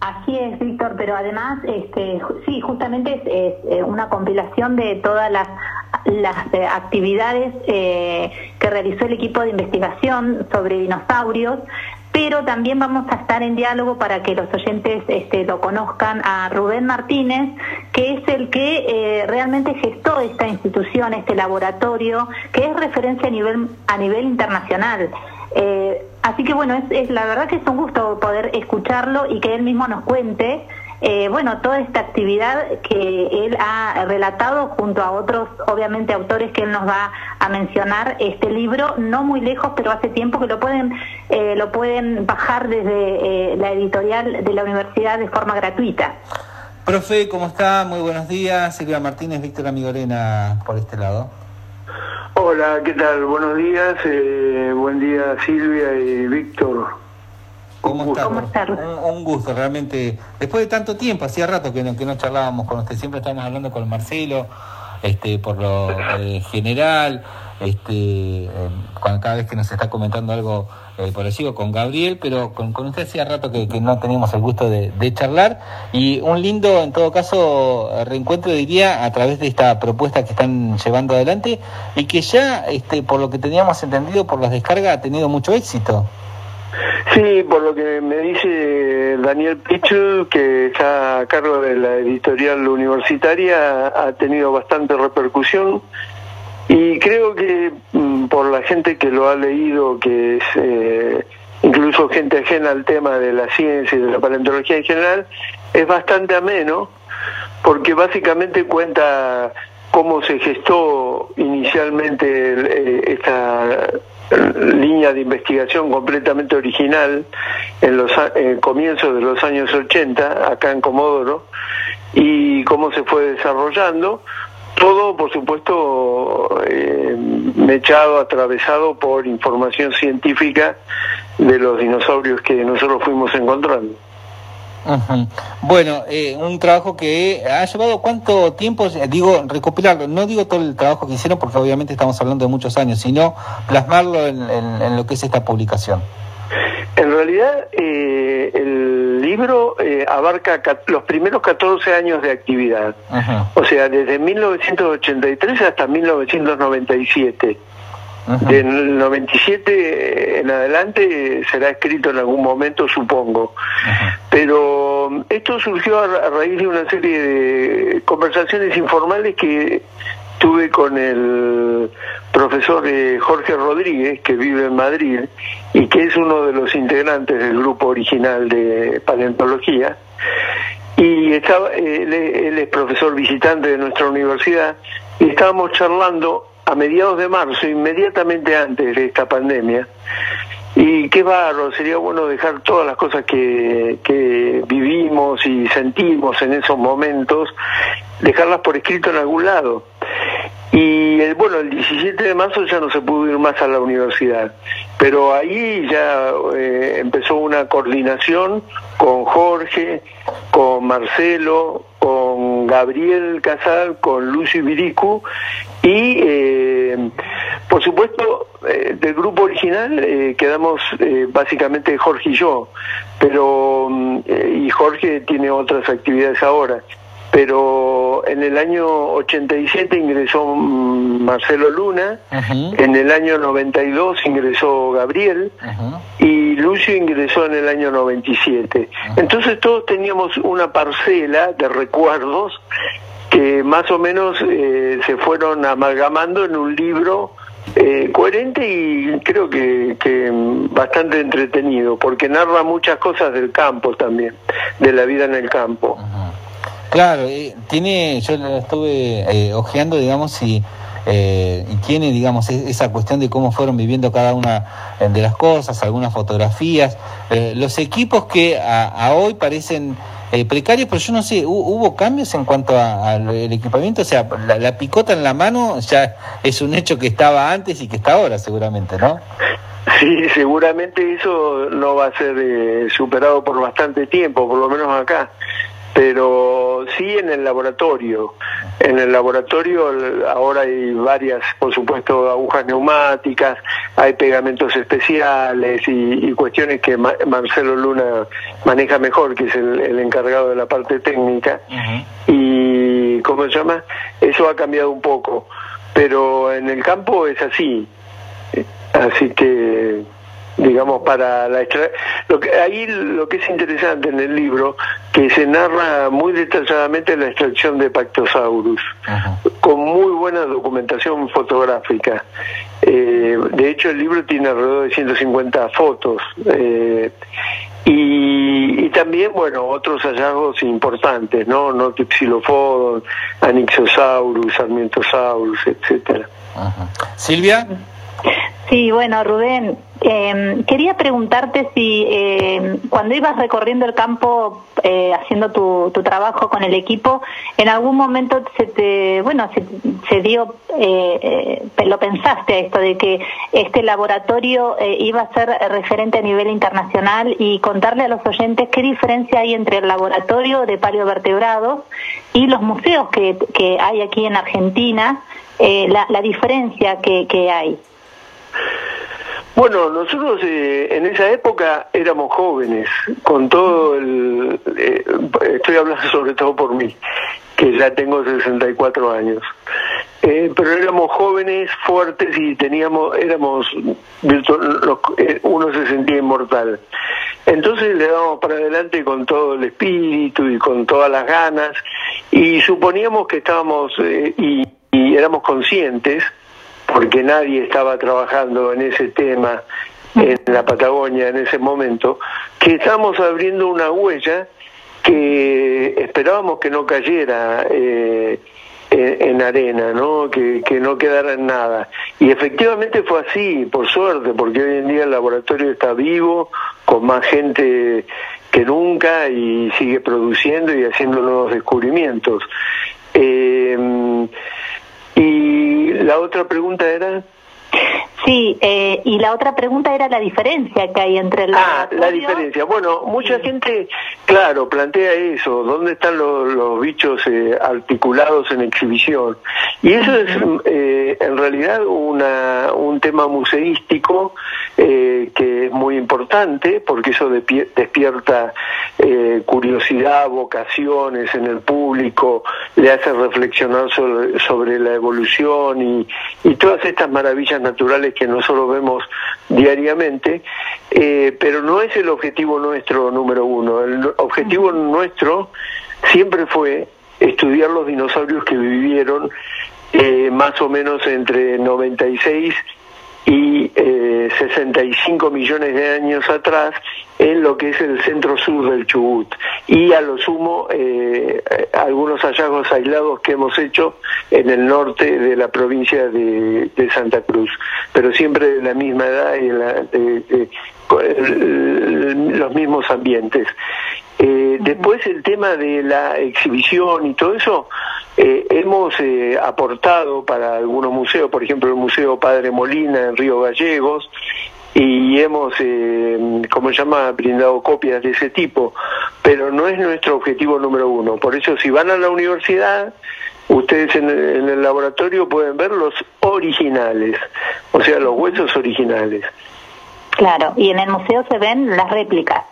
Así es, Víctor, pero además, este, sí, justamente es, eh, una compilación de todas las, eh, actividades eh, que realizó el equipo de investigación sobre dinosaurios, pero también vamos a estar en diálogo para que los oyentes este, lo conozcan a Rubén Martínez, que es el que realmente gestó esta institución, este laboratorio, que es referencia a nivel, a nivel internacional. Eh, así que bueno, es, la verdad que es un gusto poder escucharlo y que él mismo nos cuente, eh, bueno, toda esta actividad que él ha relatado junto a otros, obviamente, autores que él nos va a mencionar. Este libro, no muy lejos, pero hace tiempo que lo pueden, eh, lo pueden bajar desde la editorial de la universidad de forma gratuita. Profe, ¿cómo está? Muy buenos días. Silvia Martínez, Víctor Amigorena, por este lado. Hola, ¿qué tal? Buenos días, eh, buen día Silvia y Víctor. ¿Cómo está? Un, gusto, realmente. Después de tanto tiempo, hacía rato que no, que no charlábamos con usted, siempre estábamos hablando con Marcelo, este, por lo eh, general, este, eh, cada vez que nos está comentando algo eh, por sigo con Gabriel, pero con, con usted hacía rato que, no teníamos el gusto de, charlar y un lindo, en todo caso, reencuentro diría a través de esta propuesta que están llevando adelante y que ya, este, por lo que teníamos entendido por las descargas, ha tenido mucho éxito. Sí, por lo que me dice Daniel Pichu, que está a cargo de la editorial universitaria, ha tenido bastante repercusión. Y creo que mm, por la gente que lo ha leído, que es eh, incluso gente ajena al tema de la ciencia y de la paleontología en general, es bastante ameno, porque básicamente cuenta cómo se gestó inicialmente eh, esta línea de investigación completamente original en los comienzos de los años 80 acá en Comodoro y cómo se fue desarrollando todo, por supuesto, eh, mechado, atravesado por información científica de los dinosaurios que nosotros fuimos encontrando. Bueno, eh, un trabajo que ha llevado cuánto tiempo, digo, recopilarlo, no digo todo el trabajo que hicieron porque obviamente estamos hablando de muchos años, sino plasmarlo en lo que es esta publicación. En realidad, eh, el libro eh, abarca los primeros 14 años de actividad, o sea, desde 1983 hasta 1997. Del 97 en adelante será escrito en algún momento, supongo. Pero um, esto surgió a raíz de una serie de conversaciones informales que tuve con el profesor eh, Jorge Rodríguez, que vive en Madrid y que es uno de los integrantes del grupo original de paleontología. Y estaba, él, es profesor visitante de nuestra universidad y estábamos charlando a mediados de marzo, inmediatamente antes de esta pandemia. Y qué barro, sería bueno dejar todas las cosas que, que vivimos y sentimos en esos momentos, dejarlas por escrito en algún lado y el, bueno, el 17 de marzo ya no se pudo ir más a la universidad, pero ahí ya eh, empezó una coordinación con Jorge, con Marcelo, con Gabriel Casal, con Lucio Ibiricu y eh, por supuesto eh, del grupo original quedamos básicamente Jorge y yo, pero mm, y Jorge tiene otras actividades ahora. Pero en el año 87 ingresó mm, Marcelo Luna, en el año 92 ingresó Gabriel y Lucio ingresó en el año 97. Entonces todos teníamos una parcela de recuerdos que más o menos eh, se fueron amalgamando en un libro eh, coherente y creo que, que, bastante entretenido, porque narra muchas cosas del campo también, de la vida en el campo. Claro, eh, tiene, yo lo estuve eh, ojeando, digamos, y, eh, y tiene, digamos, e-, esa cuestión de cómo fueron viviendo cada una eh, de las cosas, algunas fotografías, los equipos que a, hoy parecen precarios, pero yo no sé, ¿hubo cambios en cuanto al equipamiento? O sea, la, picota en la mano ya es un hecho que estaba antes y que está ahora, seguramente, ¿no? Sí, seguramente eso no va a ser superado por bastante tiempo, por lo menos acá pero sí en el laboratorio. En el laboratorio ahora hay varias, por supuesto, agujas neumáticas, hay pegamentos especiales y, cuestiones que Marcelo Luna maneja mejor, que es el, encargado de la parte técnica. Y, ¿cómo se llama? Eso ha cambiado un poco, pero en el campo es así. Así que digamos, para la lo que ahí lo que es interesante en el libro que se narra muy detalladamente la extracción de Pactosaurus con muy buena documentación fotográfica. Eh, de hecho, el libro tiene alrededor de 150 fotos. Eh, y, también, bueno, otros hallazgos importantes, ¿no? Notipsilophodon, Anixosaurus, Sarmientosaurus, etcétera. Silvia. Sí, bueno, Rubén, eh, quería preguntarte si eh, cuando ibas recorriendo el campo eh, haciendo tu, trabajo con el equipo, en algún momento se te, bueno, se, dio, eh, eh, lo pensaste a esto de que este laboratorio iba a ser referente a nivel internacional y contarle a los oyentes qué diferencia hay entre el laboratorio de paleovertebrados y los museos que, hay aquí en Argentina, la, diferencia que hay. Bueno, nosotros eh, en esa época éramos jóvenes, con todo el... Eh, estoy hablando sobre todo por mí, que ya tengo 64 años. Eh, pero éramos jóvenes, fuertes y teníamos, éramos, uno se sentía inmortal. Entonces le dábamos para adelante con todo el espíritu y con todas las ganas y suponíamos que estábamos y éramos conscientes porque nadie estaba trabajando en ese tema en la Patagonia en ese momento, que estábamos abriendo una huella que esperábamos que no cayera eh, en, arena, ¿no? Que, que no quedara en nada. Y efectivamente fue así, por suerte, porque hoy en día el laboratorio está vivo, con más gente que nunca y sigue produciendo y haciendo nuevos descubrimientos. Eh, y la otra pregunta era... Sí, eh, y la otra pregunta era la diferencia que hay entre el Ah, la diferencia. Bueno, mucha gente, claro, plantea eso, ¿dónde están los, bichos eh, articulados en exhibición? Y eso es eh, en realidad una, un tema museístico que es muy importante, porque eso despierta curiosidad, vocaciones en el público, le hace reflexionar sobre, sobre la evolución y, y todas estas maravillas naturales que nosotros vemos diariamente, eh, pero no es el objetivo nuestro número uno. El objetivo nuestro siempre fue estudiar los dinosaurios que vivieron eh, más o menos entre 96 y eh, 65 millones de años atrás en lo que es el centro sur del Chubut y a lo sumo eh, algunos hallazgos aislados que hemos hecho en el norte de la provincia de, Santa Cruz, pero siempre de la misma edad y de, los mismos ambientes. Eh, después el tema de la exhibición y todo eso, eh, hemos eh, aportado para algunos museos, por ejemplo el Museo Padre Molina en Río Gallegos, y hemos, eh, como se llama, brindado copias de ese tipo, pero no es nuestro objetivo número uno. Por eso si van a la universidad, ustedes en el laboratorio pueden ver los originales, o sea, los huesos originales. Claro, y en el museo se ven las réplicas.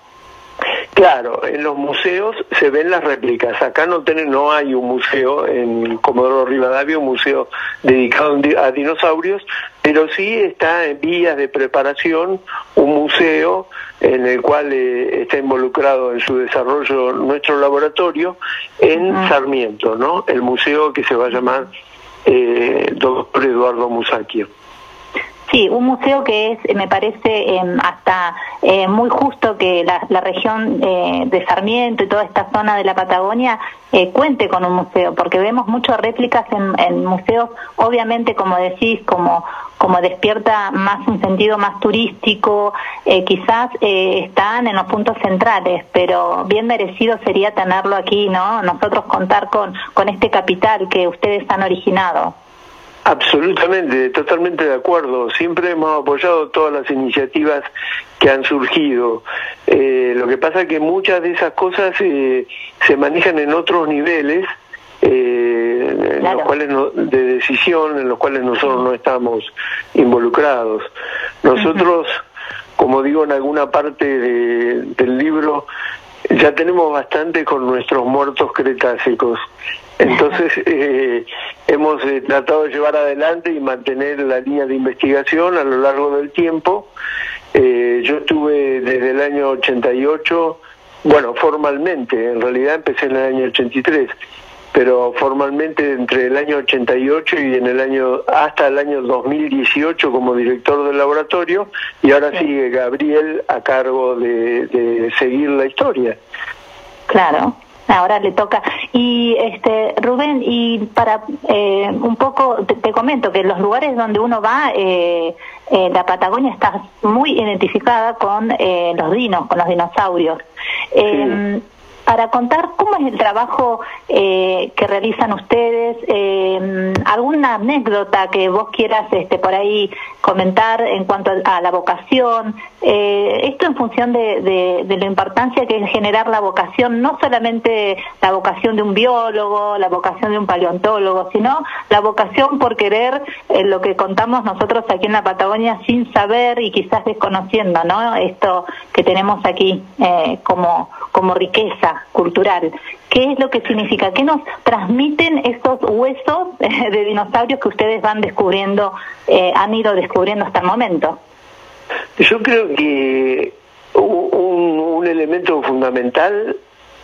Claro, en los museos se ven las réplicas. Acá no, no hay un museo en Comodoro Rivadavia, un museo dedicado a dinosaurios, pero sí está en vías de preparación un museo en el cual eh, está involucrado en su desarrollo nuestro laboratorio en Sarmiento, ¿no? El museo que se va a llamar eh, Doctor Eduardo Musacchio. Sí, un museo que es, me parece, em, hasta eh, muy justo que la, región eh, de Sarmiento y toda esta zona de la Patagonia eh, cuente con un museo, porque vemos muchas réplicas en, museos, obviamente, como decís, como, como despierta más un sentido más turístico, quizás están en los puntos centrales, pero bien merecido sería tenerlo aquí, ¿no? Nosotros contar con, con este capital que ustedes han originado. Absolutamente, totalmente de acuerdo. Siempre hemos apoyado todas las iniciativas que han surgido. Eh, lo que pasa es que muchas de esas cosas eh, se manejan en otros niveles, eh, en, los cuales de decisión, en los cuales nosotros no estamos involucrados. Nosotros, como digo en alguna parte del libro, ya tenemos bastante con nuestros muertos cretácicos. Entonces, eh, hemos eh, tratado de llevar adelante y mantener la línea de investigación a lo largo del tiempo. Eh, yo estuve desde el año 88, bueno, formalmente, en realidad empecé en el año 83, pero formalmente entre el año 88 y en el año hasta el año 2018 como director del laboratorio y ahora sigue Gabriel a cargo de seguir la historia. Claro, ahora le toca. Y este Rubén, y para eh, un poco, te, comento que los lugares donde uno va, eh, eh, la Patagonia está muy identificada con los dinos, con los dinosaurios. Em, para contar cómo es el trabajo eh, que realizan ustedes, eh, alguna anécdota que vos quieras este, por ahí comentar en cuanto a, la vocación, eh, esto en función de, la importancia que es generar la vocación, no solamente la vocación de un biólogo, la vocación de un paleontólogo, sino la vocación por querer lo que contamos nosotros aquí en la Patagonia sin saber y quizás desconociendo, ¿no? Esto que tenemos aquí como, como riqueza cultural. ¿Qué es lo que significa? ¿Qué nos transmiten estos huesos de dinosaurios que ustedes van descubriendo, eh, han ido descubriendo hasta el momento? Yo creo que un, elemento fundamental,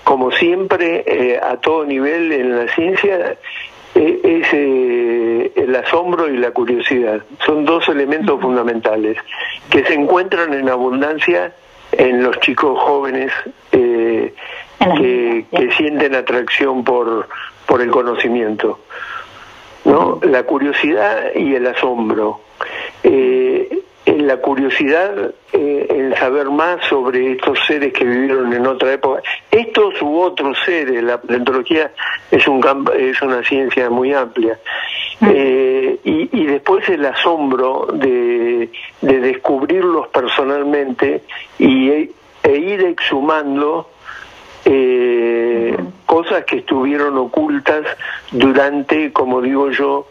como siempre, eh, a todo nivel en la ciencia, eh, es el asombro y la curiosidad. Son dos elementos fundamentales que se encuentran en abundancia en los chicos jóvenes eh, que, sienten atracción por, por el conocimiento. ¿no? La curiosidad y el asombro. Eh, en la curiosidad, eh, el saber más sobre estos seres que vivieron en otra época, estos u otros seres, la paleontología es, un es una ciencia muy amplia, mm. eh, y, después el asombro de, de descubrirlos personalmente y, e ir exhumando eh, cosas que estuvieron ocultas durante, como digo yo,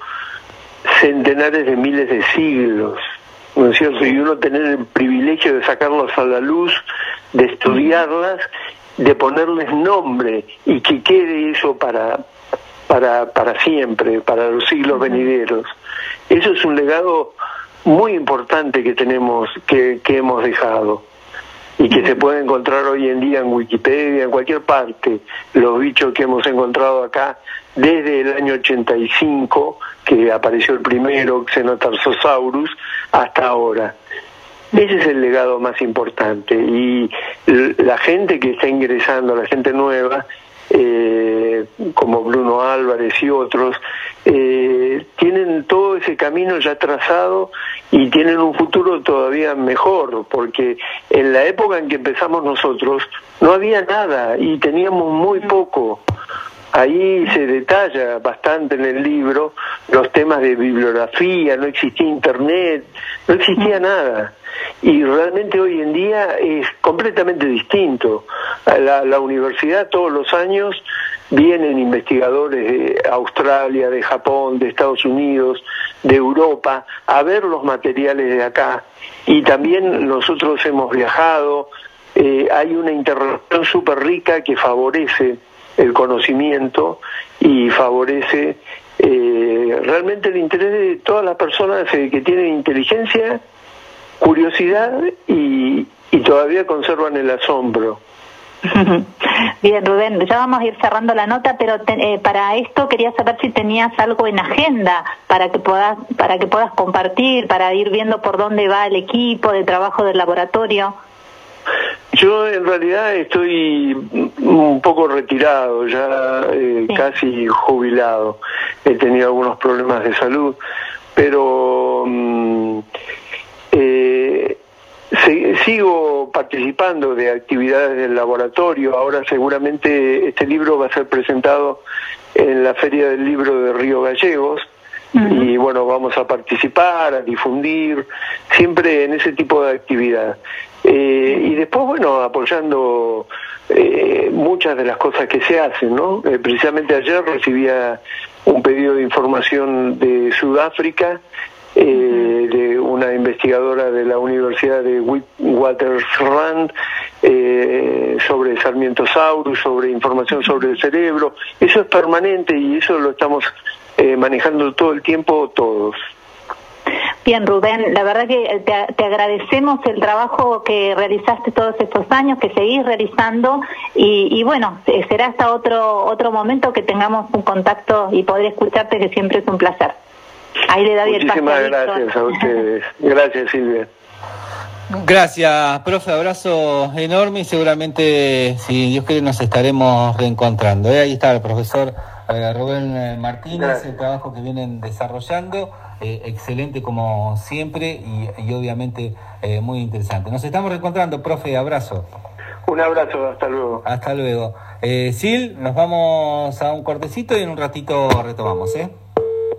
centenares de miles de siglos. ¿no es cierto? Y uno tener el privilegio de sacarlas a la luz, de estudiarlas, de ponerles nombre y que quede eso para, para, para siempre, para los siglos venideros. Eso es un legado muy importante que tenemos, que, que hemos dejado y que se puede encontrar hoy en día en Wikipedia, en cualquier parte, los bichos que hemos encontrado acá desde el año 85, que apareció el primero, Xenotarsosaurus, hasta ahora. Ese es el legado más importante y la gente que está ingresando, la gente nueva, eh, como Bruno Álvarez y otros, eh, tienen todo ese camino ya trazado y tienen un futuro todavía mejor, porque en la época en que empezamos nosotros no había nada y teníamos muy poco. Ahí se detalla bastante en el libro los temas de bibliografía, no existía internet, no existía nada. Y realmente hoy en día es completamente distinto. La, la universidad todos los años vienen investigadores de Australia, de Japón, de Estados Unidos, de Europa, a ver los materiales de acá. Y también nosotros hemos viajado, eh, hay una interrelación súper rica que favorece el conocimiento y favorece eh, realmente el interés de todas las personas eh, que tienen inteligencia, curiosidad y, todavía conservan el asombro. Bien, Rubén, ya vamos a ir cerrando la nota, pero eh, para esto quería saber si tenías algo en agenda para que puedas para que puedas compartir, para ir viendo por dónde va el equipo de trabajo del laboratorio. Yo en realidad estoy un poco retirado, ya eh, casi jubilado. He tenido algunos problemas de salud, pero mm, eh, sigo participando de actividades del laboratorio. Ahora seguramente este libro va a ser presentado en la Feria del Libro de Río Gallegos y bueno, vamos a participar, a difundir, siempre en ese tipo de actividad. Eh, y después, bueno, apoyando eh, muchas de las cosas que se hacen, ¿no? Eh, precisamente ayer recibía un pedido de información de Sudáfrica, eh, de una investigadora de la Universidad de Witwatersrand eh, sobre Sarmiento Saurus, sobre información sobre el cerebro. Eso es permanente y eso lo estamos eh, manejando todo el tiempo todos. Bien, Rubén, la verdad que te, agradecemos el trabajo que realizaste todos estos años, que seguís realizando y, bueno, eh, será hasta otro otro momento que tengamos un contacto y poder escucharte, que siempre es un placer. Ahí le doy Muchísimas gracias a ustedes. Gracias, Silvia. Gracias, profe, abrazo enorme y seguramente, si Dios quiere, nos estaremos reencontrando. ¿eh? Ahí está el profesor eh, Rubén Martínez, el trabajo que vienen desarrollando. Eh, excelente como siempre y, obviamente eh, muy interesante. Nos estamos reencontrando, profe, abrazo. Un abrazo, hasta luego. Hasta luego. Eh, Sil, nos vamos a un cortecito y en un ratito retomamos, ¿eh?